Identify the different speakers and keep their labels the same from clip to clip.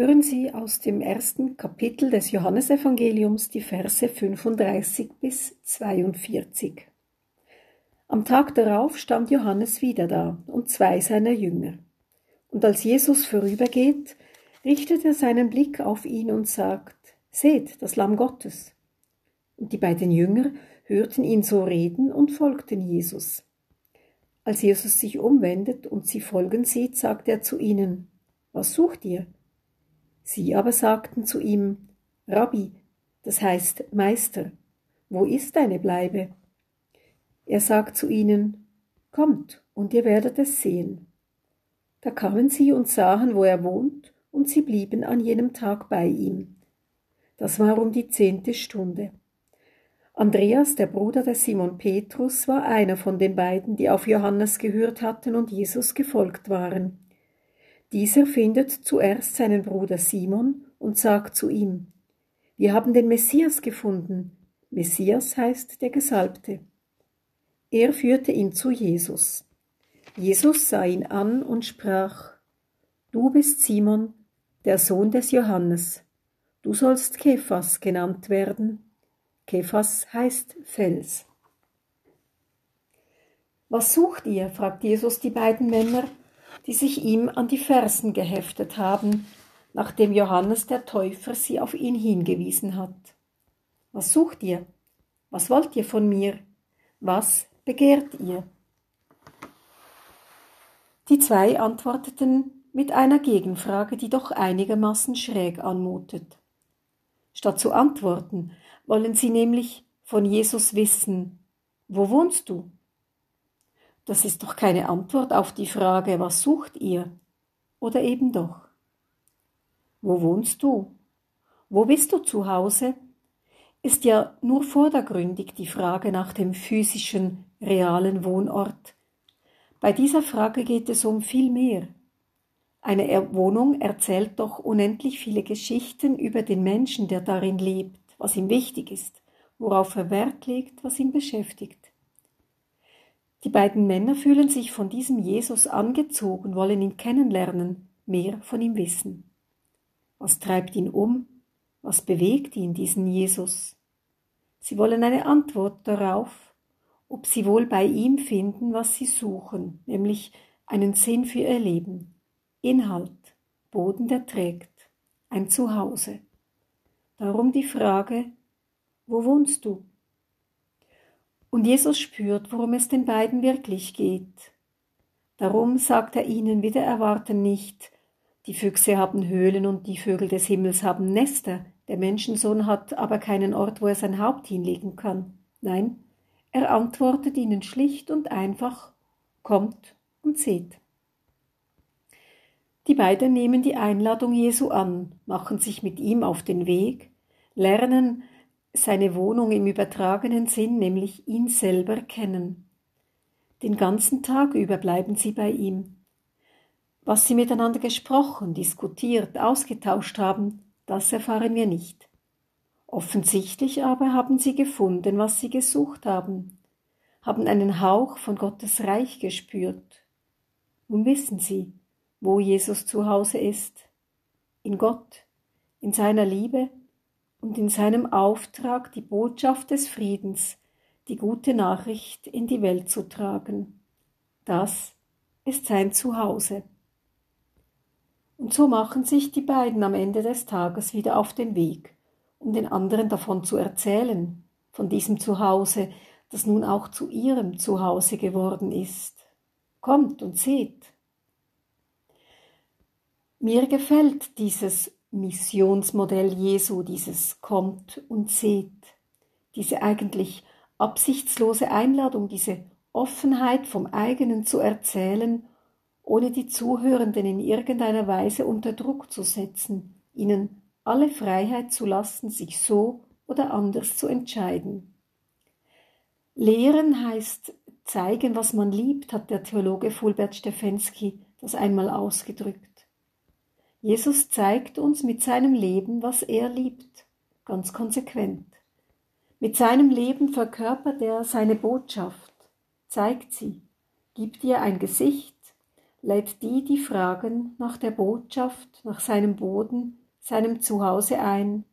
Speaker 1: Hören Sie aus dem ersten Kapitel des Johannesevangeliums die Verse 35 bis 42. Am Tag darauf stand Johannes wieder da und zwei seiner Jünger. Und als Jesus vorübergeht, richtet er seinen Blick auf ihn und sagt, Seht, das Lamm Gottes. Und die beiden Jünger hörten ihn so reden und folgten Jesus. Als Jesus sich umwendet und sie folgen sieht, sagt er zu ihnen, Was sucht ihr? Sie aber sagten zu ihm, Rabbi, das heißt Meister, wo ist deine Bleibe? Er sagt zu ihnen, Kommt, und ihr werdet es sehen. Da kamen sie und sahen, wo er wohnt, und sie blieben an jenem Tag bei ihm. Das war um die zehnte Stunde. Andreas, der Bruder des Simon Petrus, war einer von den beiden, die auf Johannes gehört hatten und Jesus gefolgt waren. Dieser findet zuerst seinen Bruder Simon und sagt zu ihm, Wir haben den Messias gefunden. Messias heißt der Gesalbte. Er führte ihn zu Jesus. Jesus sah ihn an und sprach, Du bist Simon, der Sohn des Johannes. Du sollst Kephas genannt werden. Kephas heißt Fels. Was sucht ihr? fragt Jesus die beiden Männer, die sich ihm an die Fersen geheftet haben, nachdem Johannes der Täufer sie auf ihn hingewiesen hat. Was sucht ihr? Was wollt ihr von mir? Was begehrt ihr? Die zwei antworteten mit einer Gegenfrage, die doch einigermaßen schräg anmutet. Statt zu antworten, wollen sie nämlich von Jesus wissen, wo wohnst du? Das ist doch keine Antwort auf die Frage, was sucht ihr? Oder eben doch? Wo wohnst du? Wo bist du zu Hause? Ist ja nur vordergründig die Frage nach dem physischen, realen Wohnort. Bei dieser Frage geht es um viel mehr. Eine Wohnung erzählt doch unendlich viele Geschichten über den Menschen, der darin lebt was ihm wichtig ist, worauf er Wert legt, was ihn beschäftigt. Die beiden Männer fühlen sich von diesem Jesus angezogen, wollen ihn kennenlernen, mehr von ihm wissen. Was treibt ihn um? Was bewegt ihn, diesen Jesus? Sie wollen eine Antwort darauf, ob sie wohl bei ihm finden, was sie suchen, nämlich einen Sinn für ihr Leben, Inhalt, Boden, der trägt, ein Zuhause. Darum die Frage, wo wohnst du? Und Jesus spürt, worum es den beiden wirklich geht. Darum sagt er ihnen wieder erwarten nicht, die Füchse haben Höhlen und die Vögel des Himmels haben Nester, der Menschensohn hat aber keinen Ort, wo er sein Haupt hinlegen kann. Nein, er antwortet ihnen schlicht und einfach, kommt und seht. Die beiden nehmen die Einladung Jesu an, machen sich mit ihm auf den Weg, lernen seine Wohnung im übertragenen Sinn, nämlich ihn selber kennen. Den ganzen Tag über bleiben sie bei ihm. Was sie miteinander gesprochen, diskutiert, ausgetauscht haben, das erfahren wir nicht. Offensichtlich aber haben sie gefunden, was sie gesucht haben, haben einen Hauch von Gottes Reich gespürt. Nun wissen sie, wo Jesus zu Hause ist, in Gott, in seiner Liebe und in seinem Auftrag die Botschaft des Friedens, die gute Nachricht in die Welt zu tragen. Das ist sein Zuhause. Und so machen sich die beiden am Ende des Tages wieder auf den Weg, um den anderen davon zu erzählen, von diesem Zuhause, das nun auch zu ihrem Zuhause geworden ist. Kommt und seht. Mir gefällt dieses Missionsmodell Jesu, dieses kommt und seht, diese eigentlich absichtslose Einladung, diese Offenheit vom eigenen zu erzählen, ohne die Zuhörenden in irgendeiner Weise unter Druck zu setzen, ihnen alle Freiheit zu lassen, sich so oder anders zu entscheiden. Lehren heißt zeigen, was man liebt, hat der Theologe Fulbert Stefensky das einmal ausgedrückt. Jesus zeigt uns mit seinem Leben, was er liebt, ganz konsequent. Mit seinem Leben verkörpert er seine Botschaft, zeigt sie, gibt ihr ein Gesicht, lädt die, die fragen nach der Botschaft, nach seinem Boden, seinem Zuhause ein,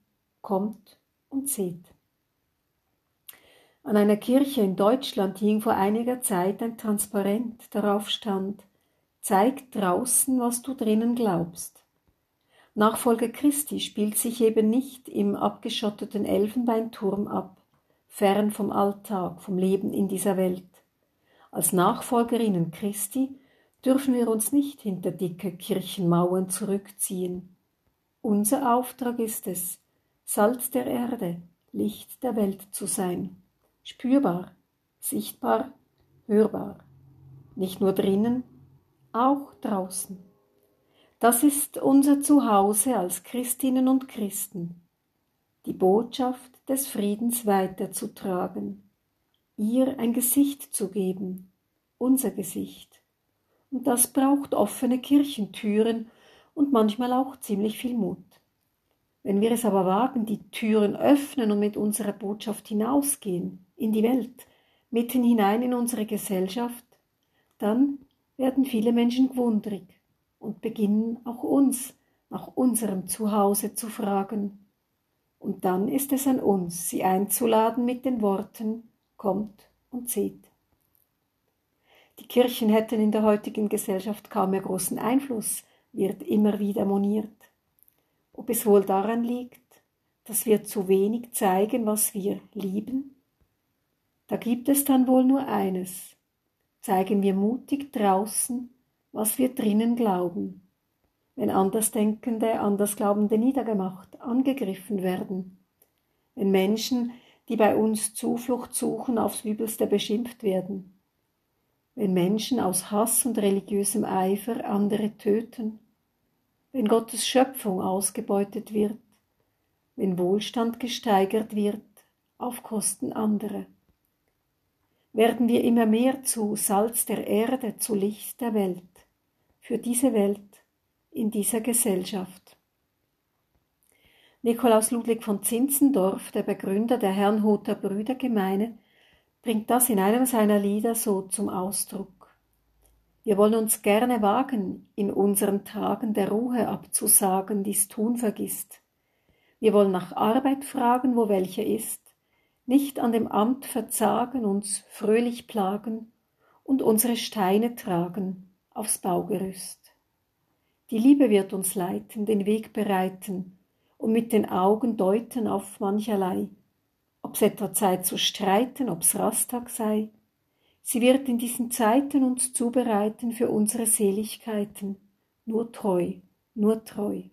Speaker 1: kommt und seht. An einer Kirche in Deutschland hing vor einiger Zeit ein Transparent, darauf stand, zeig draußen, was du drinnen glaubst. Nachfolge Christi spielt sich eben nicht im abgeschotteten Elfenbeinturm ab, fern vom Alltag, vom Leben in dieser Welt. Als Nachfolgerinnen Christi dürfen wir uns nicht hinter dicke Kirchenmauern zurückziehen. Unser Auftrag ist es, Salz der Erde, Licht der Welt zu sein, spürbar, sichtbar, hörbar, nicht nur drinnen, auch draußen. Das ist unser Zuhause als Christinnen und Christen, die Botschaft des Friedens weiterzutragen, ihr ein Gesicht zu geben, unser Gesicht. Und das braucht offene Kirchentüren und manchmal auch ziemlich viel Mut. Wenn wir es aber wagen, die Türen öffnen und mit unserer Botschaft hinausgehen, in die Welt, mitten hinein in unsere Gesellschaft, dann werden viele Menschen gewundrig und beginnen auch uns nach unserem Zuhause zu fragen. Und dann ist es an uns, sie einzuladen mit den Worten, kommt und seht. Die Kirchen hätten in der heutigen Gesellschaft kaum mehr großen Einfluss, wird immer wieder moniert. Ob es wohl daran liegt, dass wir zu wenig zeigen, was wir lieben? Da gibt es dann wohl nur eines. Zeigen wir mutig draußen, was wir drinnen glauben. Wenn Andersdenkende, Andersglaubende niedergemacht, angegriffen werden. Wenn Menschen, die bei uns Zuflucht suchen, aufs Übelste beschimpft werden. Wenn Menschen aus Hass und religiösem Eifer andere töten wenn Gottes Schöpfung ausgebeutet wird, wenn Wohlstand gesteigert wird auf Kosten anderer. Werden wir immer mehr zu Salz der Erde, zu Licht der Welt, für diese Welt, in dieser Gesellschaft. Nikolaus Ludwig von Zinzendorf, der Begründer der Herrnhuter Brüdergemeine, bringt das in einem seiner Lieder so zum Ausdruck. Wir wollen uns gerne wagen, in unseren Tagen der Ruhe abzusagen, die's Tun vergisst. Wir wollen nach Arbeit fragen, wo welche ist, nicht an dem Amt verzagen, uns fröhlich plagen und unsere Steine tragen aufs Baugerüst. Die Liebe wird uns leiten, den Weg bereiten und mit den Augen deuten auf mancherlei, ob's etwa Zeit zu streiten, ob's Rasttag sei, Sie wird in diesen Zeiten uns zubereiten für unsere Seligkeiten. Nur treu, nur treu.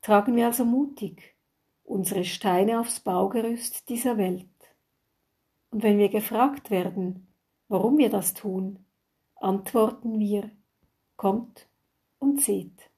Speaker 1: Tragen wir also mutig unsere Steine aufs Baugerüst dieser Welt. Und wenn wir gefragt werden, warum wir das tun, antworten wir, kommt und seht.